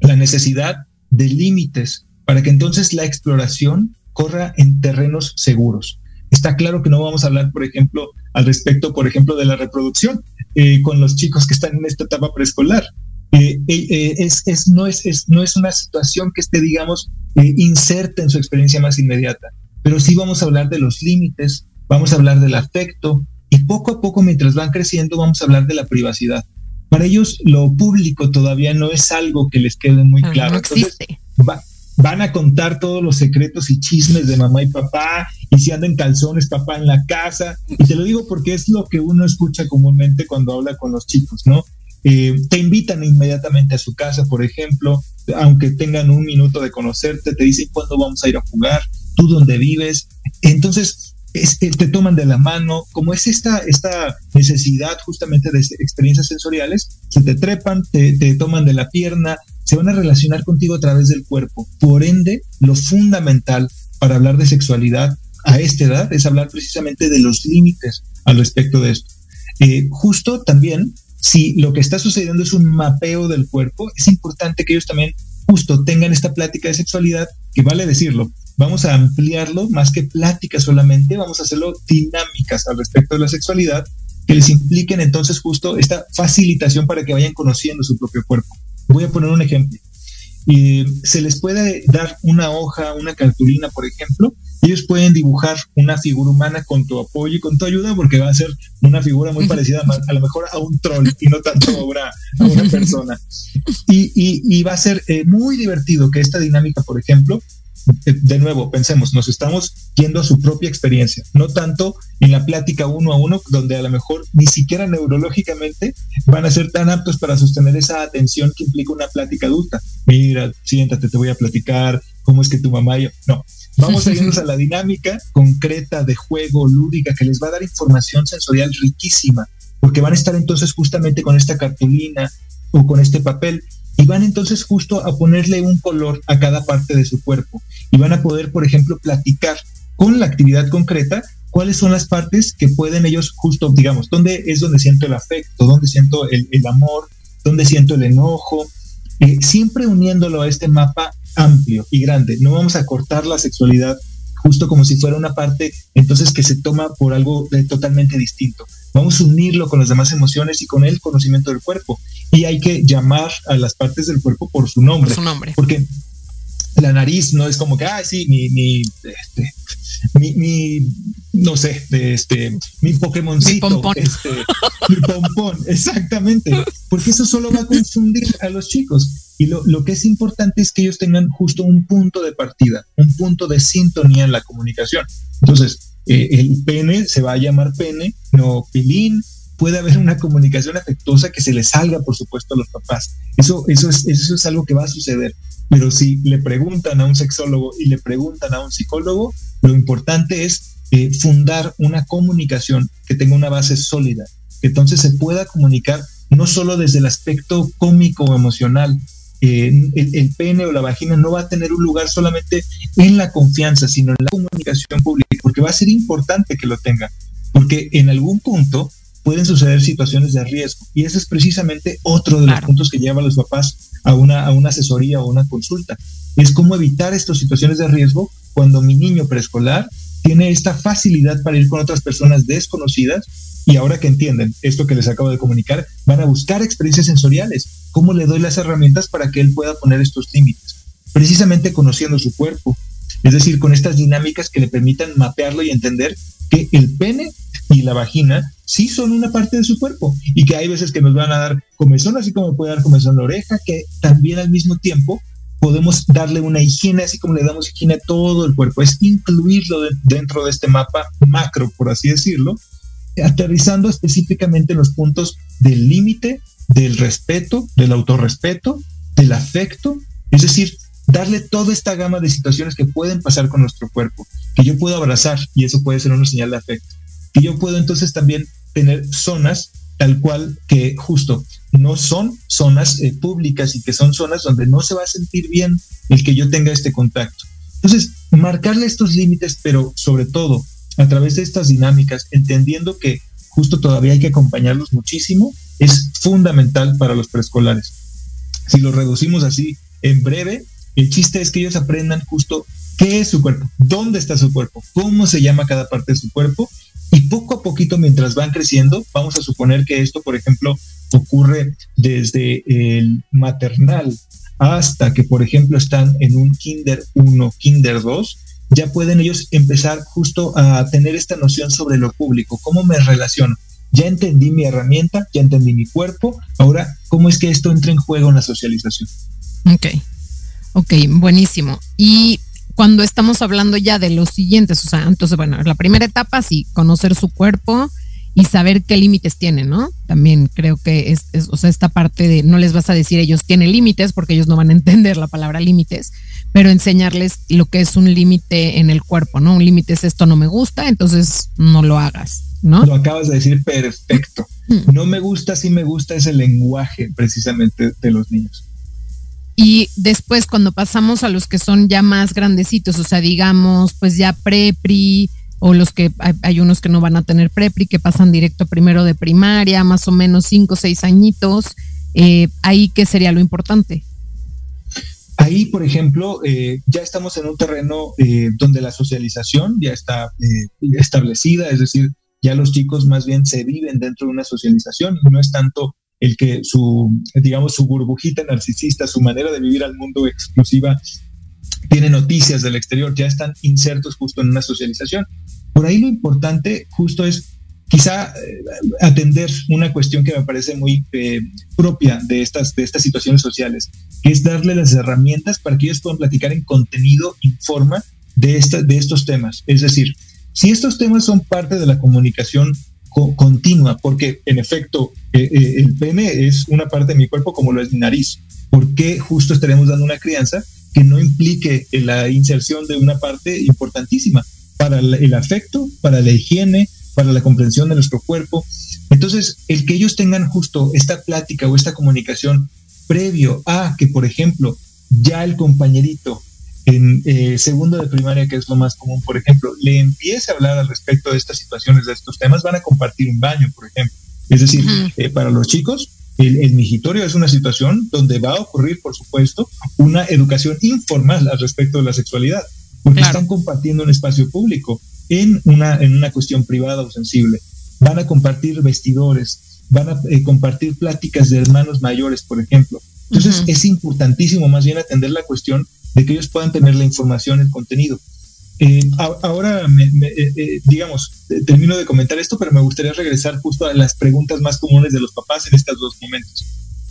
la necesidad de límites para que entonces la exploración corra en terrenos seguros. Está claro que no vamos a hablar, por ejemplo, al respecto, por ejemplo, de la reproducción eh, con los chicos que están en esta etapa preescolar. Eh, eh, es, es, no, es, es, no es una situación que esté, digamos, inserta en su experiencia más inmediata, pero sí vamos a hablar de los límites vamos a hablar del afecto y poco a poco mientras van creciendo vamos a hablar de la privacidad. Para ellos lo público todavía no es algo que les quede muy claro. no Entonces, existe. va- van a contar todos los secretos y chismes de mamá y papá, y si andan calzones papá en la casa. Y te lo digo porque es lo que uno escucha comúnmente cuando habla con los chicos, ¿no? Eh, te invitan inmediatamente a su casa, por ejemplo, aunque tengan un minuto de conocerte, te dicen cuándo vamos a ir a jugar, tú dónde vives. Entonces, es- eh, te toman de la mano, como es esta, esta necesidad justamente de experiencias sensoriales, se te trepan, te, te toman de la pierna, se van a relacionar contigo a través del cuerpo. Por ende, lo fundamental para hablar de sexualidad a esta edad es hablar precisamente de los límites al respecto de esto. Eh, justo también, si lo que está sucediendo es un mapeo del cuerpo, es importante que ellos también justo tengan esta plática de sexualidad, que vale decirlo, vamos a ampliarlo más que plática solamente, vamos a hacerlo dinámicas al respecto de la sexualidad, que les impliquen entonces justo esta facilitación para que vayan conociendo su propio cuerpo. Voy a poner un ejemplo. Eh, se les puede dar una hoja, una cartulina, por ejemplo, y ellos pueden dibujar una figura humana con tu apoyo y con tu ayuda, porque va a ser una figura muy parecida a, lo mejor a un troll y no tanto a una, a una persona. Y, y, y, va a ser eh, muy divertido que esta dinámica, por ejemplo, de nuevo, pensemos, nos estamos yendo a su propia experiencia, no tanto en la plática uno a uno, donde a lo mejor ni siquiera neurológicamente van a ser tan aptos para sostener esa atención que implica una plática adulta. Mira, siéntate, te voy a platicar cómo es que tu mamá y yo. No, vamos a (laughs) irnos a la dinámica concreta de juego, lúdica, que les va a dar información sensorial riquísima, porque van a estar entonces justamente con esta cartulina o con este papel y van entonces justo a ponerle un color a cada parte de su cuerpo y van a poder, por ejemplo, platicar con la actividad concreta cuáles son las partes que pueden ellos justo, digamos, dónde es donde siento el afecto, dónde siento el, amor, dónde siento el enojo, eh, siempre uniéndolo a este mapa amplio y grande. No vamos a cortar la sexualidad justo como si fuera una parte entonces que se toma por algo de, totalmente distinto. Vamos a unirlo con las demás emociones y con el conocimiento del cuerpo. Y hay que llamar a las partes del cuerpo por su nombre. Por su nombre. Porque la nariz no es como que, ah, sí, mi, mi, este, mi, mi, no sé, este, mi Pokémoncito, mi pompón. Este, mi pompón, (laughs) exactamente, porque eso solo va a confundir a los chicos. Y lo, que es importante es que ellos tengan justo un punto de partida, un punto de sintonía en la comunicación. Entonces, eh, el pene se va a llamar pene, no pilín. Puede haber una comunicación afectuosa que se le salga, por supuesto, a los papás. Eso, eso, es, eso es algo que va a suceder. Pero si le preguntan a un sexólogo y le preguntan a un psicólogo, lo importante es eh, fundar una comunicación que tenga una base sólida, que entonces se pueda comunicar no solo desde el aspecto cómico o emocional, eh, el, el, pene o la vagina no va a tener un lugar solamente en la confianza, sino en la comunicación pública, porque va a ser importante que lo tenga, porque en algún punto pueden suceder situaciones de riesgo y ese es precisamente otro de los claro. puntos que lleva a los papás a una, a una asesoría o una consulta. Es cómo evitar estas situaciones de riesgo cuando mi niño preescolar tiene esta facilidad para ir con otras personas desconocidas y ahora que entienden esto que les acabo de comunicar, van a buscar experiencias sensoriales. ¿Cómo le doy las herramientas para que él pueda poner estos límites? Precisamente conociendo su cuerpo, es decir, con estas dinámicas que le permitan mapearlo y entender que el pene y la vagina sí son una parte de su cuerpo y que hay veces que nos van a dar comezón, así como puede dar comezón la oreja, que también al mismo tiempo podemos darle una higiene, así como le damos higiene a todo el cuerpo, es incluirlo de, dentro de este mapa macro, por así decirlo, aterrizando específicamente en los puntos del límite, del respeto, del autorrespeto, del afecto, es decir, darle toda esta gama de situaciones que pueden pasar con nuestro cuerpo, que yo puedo abrazar y eso puede ser una señal de afecto, que yo puedo entonces también tener zonas tal cual que justo no son zonas eh, públicas y que son zonas donde no se va a sentir bien el que yo tenga este contacto. Entonces, marcarle estos límites, pero sobre todo a través de estas dinámicas, entendiendo que justo todavía hay que acompañarlos muchísimo, es fundamental para los preescolares. Si lo reducimos así en breve, el chiste es que ellos aprendan justo qué es su cuerpo, dónde está su cuerpo, cómo se llama cada parte de su cuerpo y poco a poquito mientras van creciendo, vamos a suponer que esto, por ejemplo, ocurre desde el maternal hasta que, por ejemplo, están en un kinder 1, kinder 2, ya pueden ellos empezar justo a tener esta noción sobre lo público, cómo me relaciono. Ya entendí mi herramienta, ya entendí mi cuerpo, ahora, ¿cómo es que esto entra en juego en la socialización? Ok, ok, buenísimo. Y cuando estamos hablando ya de los siguientes, o sea, entonces, bueno, la primera etapa, sí, conocer su cuerpo, y saber qué límites tienen, ¿no? También creo que es, o sea, esta parte de no les vas a decir ellos tienen límites porque ellos no van a (laughs) entender la palabra límites, pero enseñarles lo que es un límite en el cuerpo, ¿no? Un límite es esto no me gusta, entonces no lo hagas, ¿no? Lo acabas de decir perfecto. Mm. No me gusta, sí me gusta es el lenguaje precisamente de los niños. Y después cuando pasamos a los que son ya más grandecitos, o sea, digamos, pues ya pre-pri, o los que hay, unos que no van a tener prepri, que pasan directo primero de primaria, más o menos cinco o seis añitos. Eh, ahí, ¿qué sería lo importante? Ahí, por ejemplo, eh, ya estamos en un terreno eh, donde la socialización ya está establecida, es decir, ya los chicos más bien se viven dentro de una socialización no es tanto el que su, digamos, su burbujita narcisista, su manera de vivir al mundo exclusiva tiene noticias del exterior, ya están insertos justo en una socialización. Por ahí lo importante justo es quizá eh, atender una cuestión que me parece muy eh, propia de estas, de estas situaciones sociales, que es darle las herramientas para que ellos puedan platicar en contenido, en forma de, esta, de estos temas. Es decir, si estos temas son parte de la comunicación continua, porque en efecto eh, el pene es una parte de mi cuerpo como lo es mi nariz, ¿por qué justo estaremos dando una crianza que no implique la inserción de una parte importantísima para el afecto, para la higiene, para la comprensión de nuestro cuerpo. Entonces, el que ellos tengan justo esta plática o esta comunicación previo a que, por ejemplo, ya el compañerito en eh, segundo de primaria, que es lo más común, por ejemplo, le empiece a hablar al respecto de estas situaciones, de estos temas, van a compartir un baño, por ejemplo. Es decir, eh, para los chicos, el, el, migitorio es una situación donde va a ocurrir, por supuesto, una educación informal al respecto de la sexualidad, porque están compartiendo un espacio público en una, en una cuestión privada o sensible. Van a compartir vestidores, van a eh, compartir pláticas de hermanos mayores, por ejemplo. Entonces, es importantísimo más bien atender la cuestión de que ellos puedan tener la información, el contenido. Eh, ahora, eh, digamos, termino de comentar esto, pero me gustaría regresar justo a las preguntas más comunes de los papás en estos dos momentos.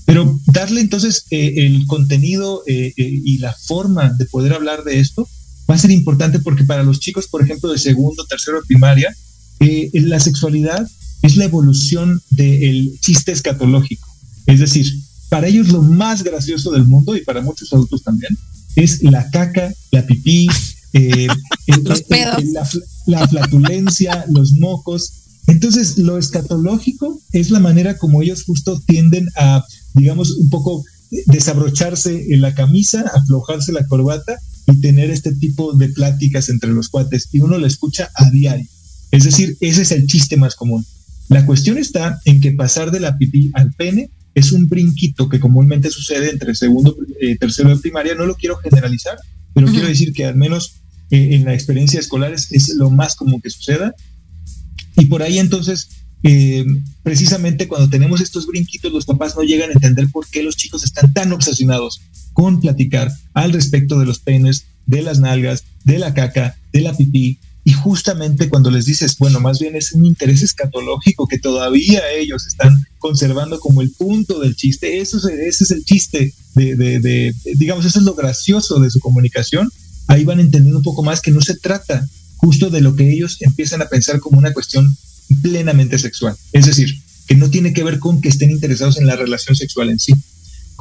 Pero darle entonces el contenido y la forma de poder hablar de esto va a ser importante porque para los chicos, por ejemplo, de segundo, tercero primaria, eh, la sexualidad es la evolución del chiste escatológico. Es decir, para ellos lo más gracioso del mundo y para muchos adultos también es la caca, la pipí, eh, (laughs) la, flatulencia, los mocos. Entonces, lo escatológico es la manera como ellos justo tienden a, digamos, un poco desabrocharse la camisa, aflojarse la corbata y tener este tipo de pláticas entre los cuates y uno lo escucha a diario. Es decir, ese es el chiste más común. La cuestión está en que pasar de la pipí al pene es un brinquito que comúnmente sucede entre segundo y eh, tercero de primaria. No lo quiero generalizar, pero quiero decir que al menos eh, en la experiencia escolar es, es, lo más común que suceda. Y por ahí entonces, eh, precisamente cuando tenemos estos brinquitos, los papás no llegan a entender por qué los chicos están tan obsesionados con platicar al respecto de los penes, de las nalgas, de la caca, de la pipí. Y justamente cuando les dices, bueno, más bien es un interés escatológico que todavía ellos están conservando como el punto del chiste, eso es, ese es el chiste de, de, digamos, eso es lo gracioso de su comunicación, ahí van entendiendo un poco más que no se trata justo de lo que ellos empiezan a pensar como una cuestión plenamente sexual. Es decir, que no tiene que ver con que estén interesados en la relación sexual en sí,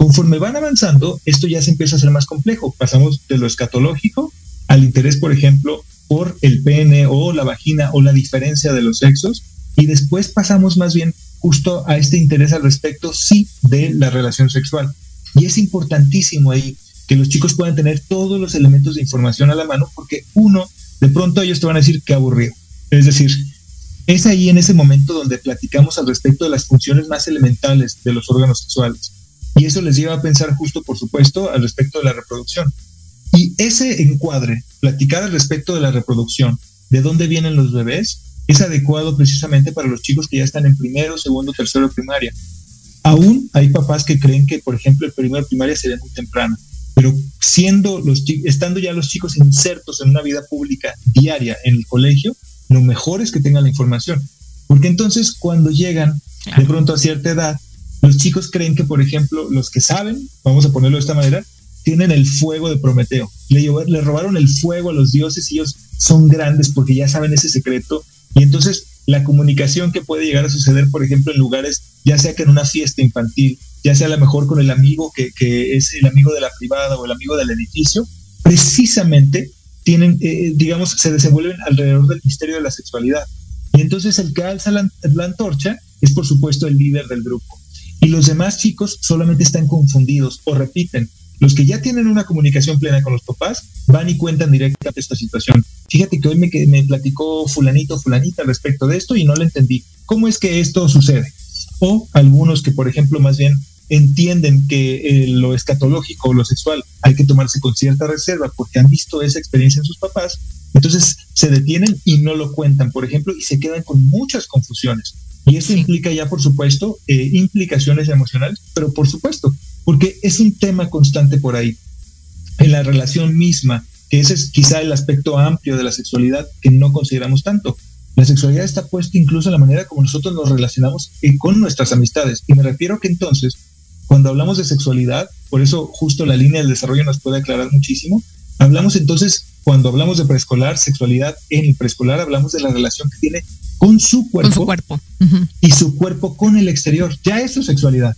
Conforme van avanzando, esto ya se empieza a ser más complejo. Pasamos de lo escatológico al interés, por ejemplo, por el pene o la vagina o la diferencia de los sexos. Y después pasamos más bien justo a este interés al respecto, sí, de la relación sexual. Y es importantísimo ahí que los chicos puedan tener todos los elementos de información a la mano, porque uno, de pronto ellos te van a decir que aburrido. Es decir, es ahí en ese momento donde platicamos al respecto de las funciones más elementales de los órganos sexuales y eso les lleva a pensar justo, por supuesto, al respecto de la reproducción. Y ese encuadre, platicar al respecto de la reproducción, de dónde vienen los bebés, es adecuado precisamente para los chicos que ya están en primero, segundo, tercero primaria. Aún hay papás que creen que, por ejemplo, el primero primaria sería muy temprano. pero siendo los estando ya los chicos insertos en una vida pública diaria en el colegio, lo mejor es que tengan la información, porque entonces cuando llegan de pronto a cierta edad, los chicos creen que, por ejemplo, los que saben, vamos a ponerlo de esta manera, tienen el fuego de Prometeo. Le, le robaron el fuego a los dioses y ellos son grandes porque ya saben ese secreto. Y entonces la comunicación que puede llegar a suceder, por ejemplo, en lugares, ya sea que en una fiesta infantil, ya sea a lo mejor con el amigo que, que es el amigo de la privada o el amigo del edificio, precisamente tienen, eh, digamos, se desenvuelven alrededor del misterio de la sexualidad. Y entonces el que alza la, la antorcha es, por supuesto, el líder del grupo. Y los demás chicos solamente están confundidos o repiten. Los que ya tienen una comunicación plena con los papás van y cuentan directamente esta situación. Fíjate que hoy me, me platicó fulanito, fulanita respecto de esto y no lo entendí. ¿Cómo es que esto sucede? O algunos que, por ejemplo, más bien entienden que eh, lo escatológico o lo sexual hay que tomarse con cierta reserva porque han visto esa experiencia en sus papás, entonces se detienen y no lo cuentan, por ejemplo, y se quedan con muchas confusiones. Y eso implica ya, por supuesto, eh, implicaciones emocionales, pero por supuesto, porque es un tema constante por ahí, en la relación misma, que ese es quizá el aspecto amplio de la sexualidad que no consideramos tanto. La sexualidad está puesta incluso en la manera como nosotros nos relacionamos con nuestras amistades. Y me refiero a que entonces, cuando hablamos de sexualidad, por eso justo la línea del desarrollo nos puede aclarar muchísimo, hablamos entonces, cuando hablamos de preescolar, sexualidad en el preescolar, hablamos de la relación que tiene con su cuerpo, su cuerpo. y su cuerpo con el exterior. Ya es su sexualidad.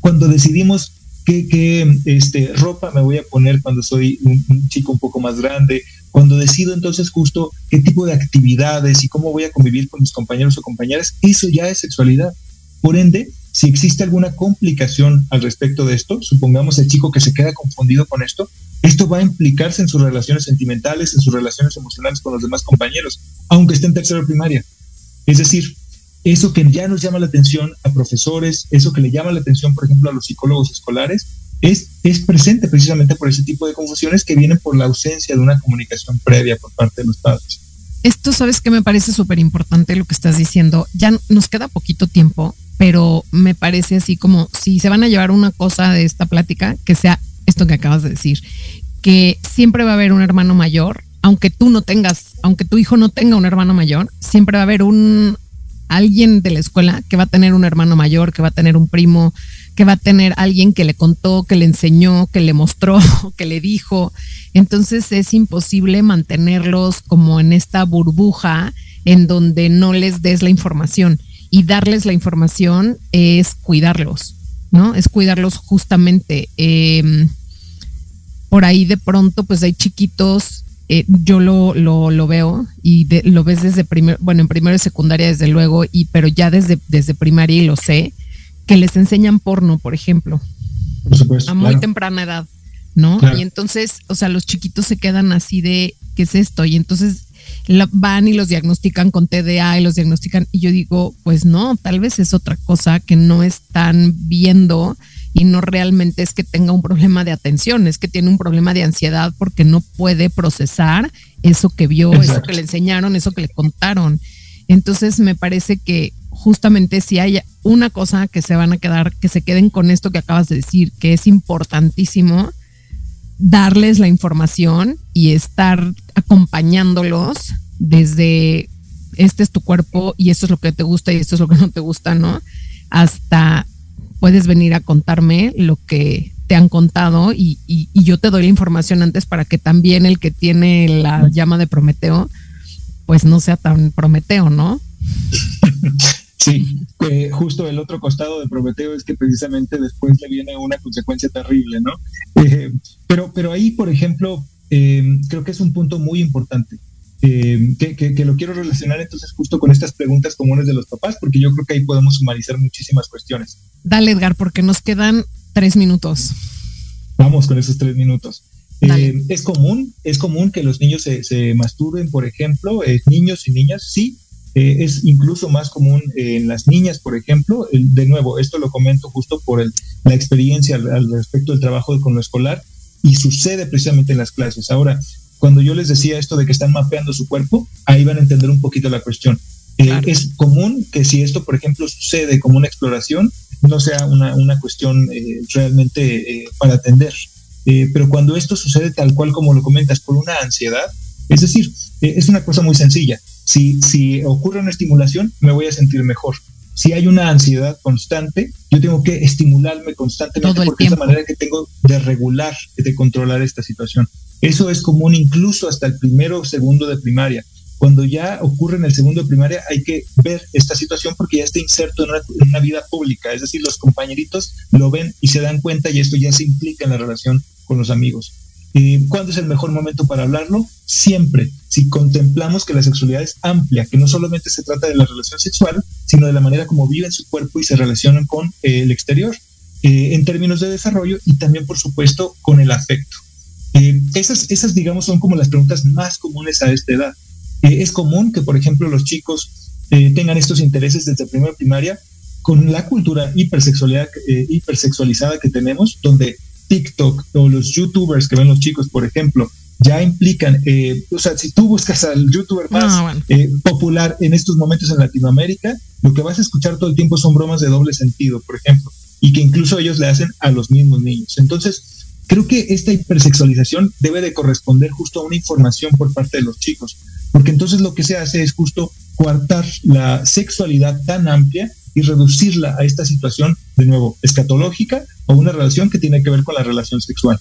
Cuando decidimos qué, este, ropa me voy a poner cuando soy un, chico un poco más grande, cuando decido entonces justo qué tipo de actividades y cómo voy a convivir con mis compañeros o compañeras, eso ya es sexualidad. Por ende, si existe alguna complicación al respecto de esto, supongamos el chico que se queda confundido con esto, esto va a implicarse en sus relaciones sentimentales, en sus relaciones emocionales con los demás compañeros, aunque esté en tercero primaria. Es decir, eso que ya nos llama la atención a profesores, eso que le llama la atención, por ejemplo, a los psicólogos escolares, es, es presente precisamente por ese tipo de confusiones que vienen por la ausencia de una comunicación previa por parte de los padres. Esto, sabes que me parece súper importante lo que estás diciendo. Ya nos queda poquito tiempo, pero me parece así como si se van a llevar una cosa de esta plática, que sea esto que acabas de decir, que siempre va a haber un hermano mayor aunque tú no tengas, aunque tu hijo no tenga un hermano mayor, siempre va a haber un alguien de la escuela que va a tener un hermano mayor, que va a tener un primo, que va a tener alguien que le contó, que le enseñó, que le mostró, (laughs) que le dijo. Entonces es imposible mantenerlos como en esta burbuja en donde no les des la información. Y darles la información es cuidarlos, ¿no? Es cuidarlos justamente. Em, por ahí de pronto, pues hay chiquitos eh, yo lo, lo, veo y lo ves desde primero, bueno, en primero y secundaria desde luego, y pero ya desde, desde primaria y lo sé, que les enseñan porno, por ejemplo. Por supuesto. A muy temprana edad, ¿no? Y entonces, o sea, los chiquitos se quedan así de, ¿qué es esto? Y entonces van y los diagnostican con TDA y los diagnostican, y yo digo, pues no, tal vez es otra cosa que no están viendo y no realmente es que tenga un problema de atención, es que tiene un problema de ansiedad porque no puede procesar eso que vio, eso que le enseñaron, eso que le contaron. Entonces me parece que justamente si hay una cosa que se van a quedar, que se queden con esto que acabas de decir, que es importantísimo, darles la información y estar acompañándolos desde este es tu cuerpo y esto es lo que te gusta y esto es lo que no te gusta, ¿no? Hasta puedes venir a contarme lo que te han contado y, yo te doy la información antes para que también el que tiene la llama de Prometeo, pues no sea tan Prometeo, ¿no? (laughs) Sí, justo el otro costado de Prometeo es que precisamente después le viene una consecuencia terrible, ¿no? Eh, pero, pero ahí, por ejemplo, eh, creo que es un punto muy importante. Eh, que, lo quiero relacionar entonces justo con estas preguntas comunes de los papás, porque yo creo que ahí podemos sumarizar muchísimas cuestiones. Dale, Edgar, porque nos quedan tres minutos. Vamos con esos tres minutos. Eh, es común, es común que los niños se, masturben, por ejemplo, eh, niños y niñas, sí. Es incluso más común en las niñas, por ejemplo. de nuevo, esto lo comento justo por la experiencia al, al respecto del trabajo con lo escolar y sucede precisamente en las clases. Ahora, cuando yo les decía esto de que están mapeando su cuerpo, ahí van a entender un poquito la cuestión. Eh, es común que si esto, por ejemplo, sucede como una exploración, no sea una, una cuestión eh, realmente eh, para atender. Eh, pero cuando esto sucede tal cual como lo comentas, por una ansiedad, es decir, eh, es una cosa muy sencilla. Si, si ocurre una estimulación, me voy a sentir mejor. Si hay una ansiedad constante, yo tengo que estimularme constantemente porque es la manera que tengo de regular, de controlar esta situación. Eso es común incluso hasta el primero o segundo de primaria. Cuando ya ocurre en el segundo de primaria, hay que ver esta situación porque ya está inserto en una, vida pública. Es decir, los compañeritos lo ven y se dan cuenta y esto ya se implica en la relación con los amigos. Eh, ¿Cuándo es el mejor momento para hablarlo? Siempre, si contemplamos que la sexualidad es amplia, que no solamente se trata de la relación sexual, sino de la manera como viven su cuerpo y se relacionan con eh, el exterior, eh, en términos de desarrollo y también, por supuesto, con el afecto. esas, esas, digamos, son como las preguntas más comunes a esta edad. es común que, por ejemplo, los chicos tengan estos intereses desde primera primaria con la cultura hipersexualidad, hipersexualizada que tenemos, donde TikTok o los YouTubers que ven los chicos, por ejemplo, ya implican, eh, o sea, si tú buscas al youtuber más ah, eh, popular en estos momentos en Latinoamérica, lo que vas a escuchar todo el tiempo son bromas de doble sentido, por ejemplo, y que incluso ellos le hacen a los mismos niños. Entonces, creo que esta hipersexualización debe de corresponder justo a una información por parte de los chicos, porque entonces lo que se hace es justo coartar la sexualidad tan amplia y reducirla a esta situación, de nuevo, escatológica o una relación que tiene que ver con la relación sexual.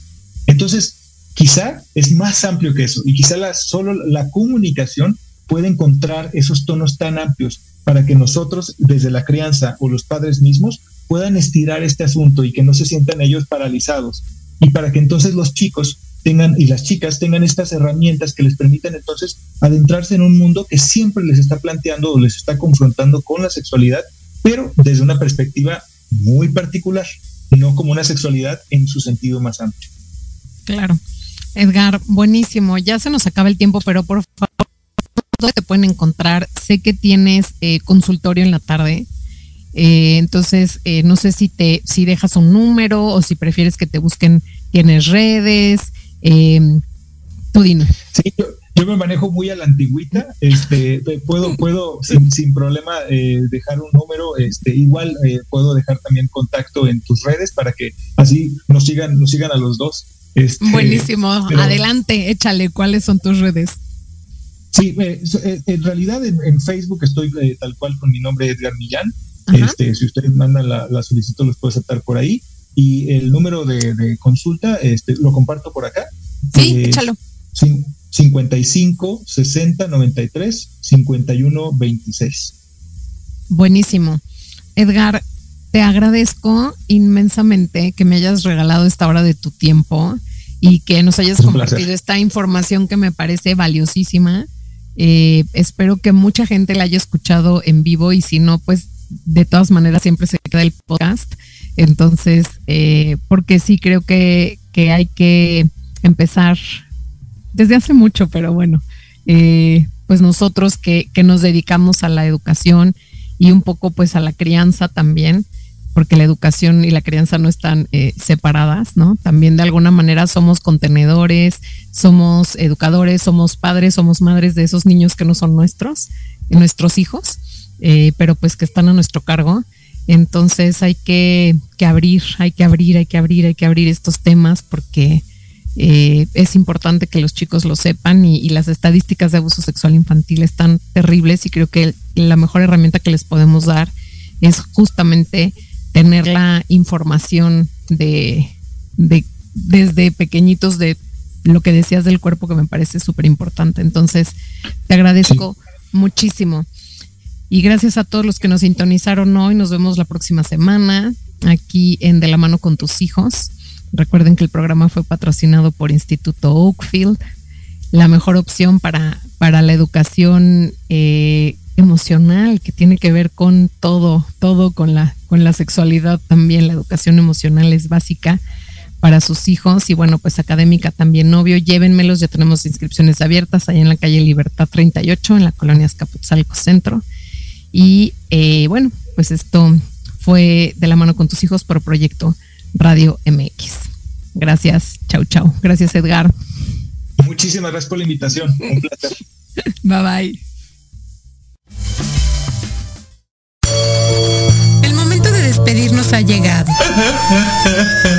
Entonces, quizá es más amplio que eso y quizá solo la comunicación puede encontrar esos tonos tan amplios para que nosotros, desde la crianza o los padres mismos, puedan estirar este asunto y que no se sientan ellos paralizados. Y para que entonces los chicos tengan y las chicas tengan estas herramientas que les permitan entonces adentrarse en un mundo que siempre les está planteando o les está confrontando con la sexualidad pero desde una perspectiva muy particular, no como una sexualidad en su sentido más amplio. Claro. Edgar, buenísimo. Ya se nos acaba el tiempo, pero por favor, ¿dónde te pueden encontrar? Sé que tienes eh, consultorio en la tarde. Eh, entonces, eh, no sé si te, si dejas un número o si prefieres que te busquen, tienes redes. tú dime. Sí, yo, yo me manejo muy a la antigüita, este, puedo, puedo sin, sin problema eh, dejar un número, este, igual eh, puedo dejar también contacto en tus redes para que así nos sigan, nos sigan a los dos. Este, Buenísimo, adelante, échale, ¿cuáles son tus redes? Sí, eh, en realidad en, Facebook estoy tal cual con mi nombre Edgar Millán. Este, si ustedes mandan la, la, solicitud, los puedo aceptar por ahí. Y el número de, consulta este, lo comparto por acá. Sí, échalo. Sí, 55 60 93 51 26. Buenísimo. Edgar, te agradezco inmensamente que me hayas regalado esta hora de tu tiempo y que nos hayas compartido esta información que me parece valiosísima. Eh, espero que mucha gente la haya escuchado en vivo y si no, pues de todas maneras siempre se queda el podcast. Entonces, eh, porque sí creo que, que hay que empezar desde hace mucho, pero bueno, eh, pues nosotros que, que, nos dedicamos a la educación y un poco pues a la crianza también, porque la educación y la crianza no están eh, separadas, ¿no? También de alguna manera somos contenedores, somos educadores, somos padres, somos madres de esos niños que no son nuestros, nuestros hijos, eh, pero pues que están a nuestro cargo. Entonces hay que abrir, hay que abrir, hay que abrir, hay que abrir estos temas porque eh, es importante que los chicos lo sepan y, las estadísticas de abuso sexual infantil están terribles y creo que la mejor herramienta que les podemos dar es justamente tener la información de, desde pequeñitos de lo que decías del cuerpo que me parece súper importante. Entonces, te agradezco muchísimo. Y gracias a todos los que nos sintonizaron hoy. Nos vemos la próxima semana aquí en De la mano con tus hijos. Recuerden que el programa fue patrocinado por Instituto Oakfield, la mejor opción para, para la educación eh, emocional, que tiene que ver con todo, todo con la, con la sexualidad también. La educación emocional es básica para sus hijos y bueno, pues académica también, novio, llévenmelos, ya tenemos inscripciones abiertas ahí en la calle Libertad 38, en la colonia Escapotzalco Centro. Y eh, bueno, pues esto fue de la mano con tus hijos por proyecto Radio MX. Gracias, chau, chau. Gracias, Edgar. Muchísimas gracias por la invitación. Un placer. (laughs) bye bye. El momento de despedirnos ha llegado. (laughs)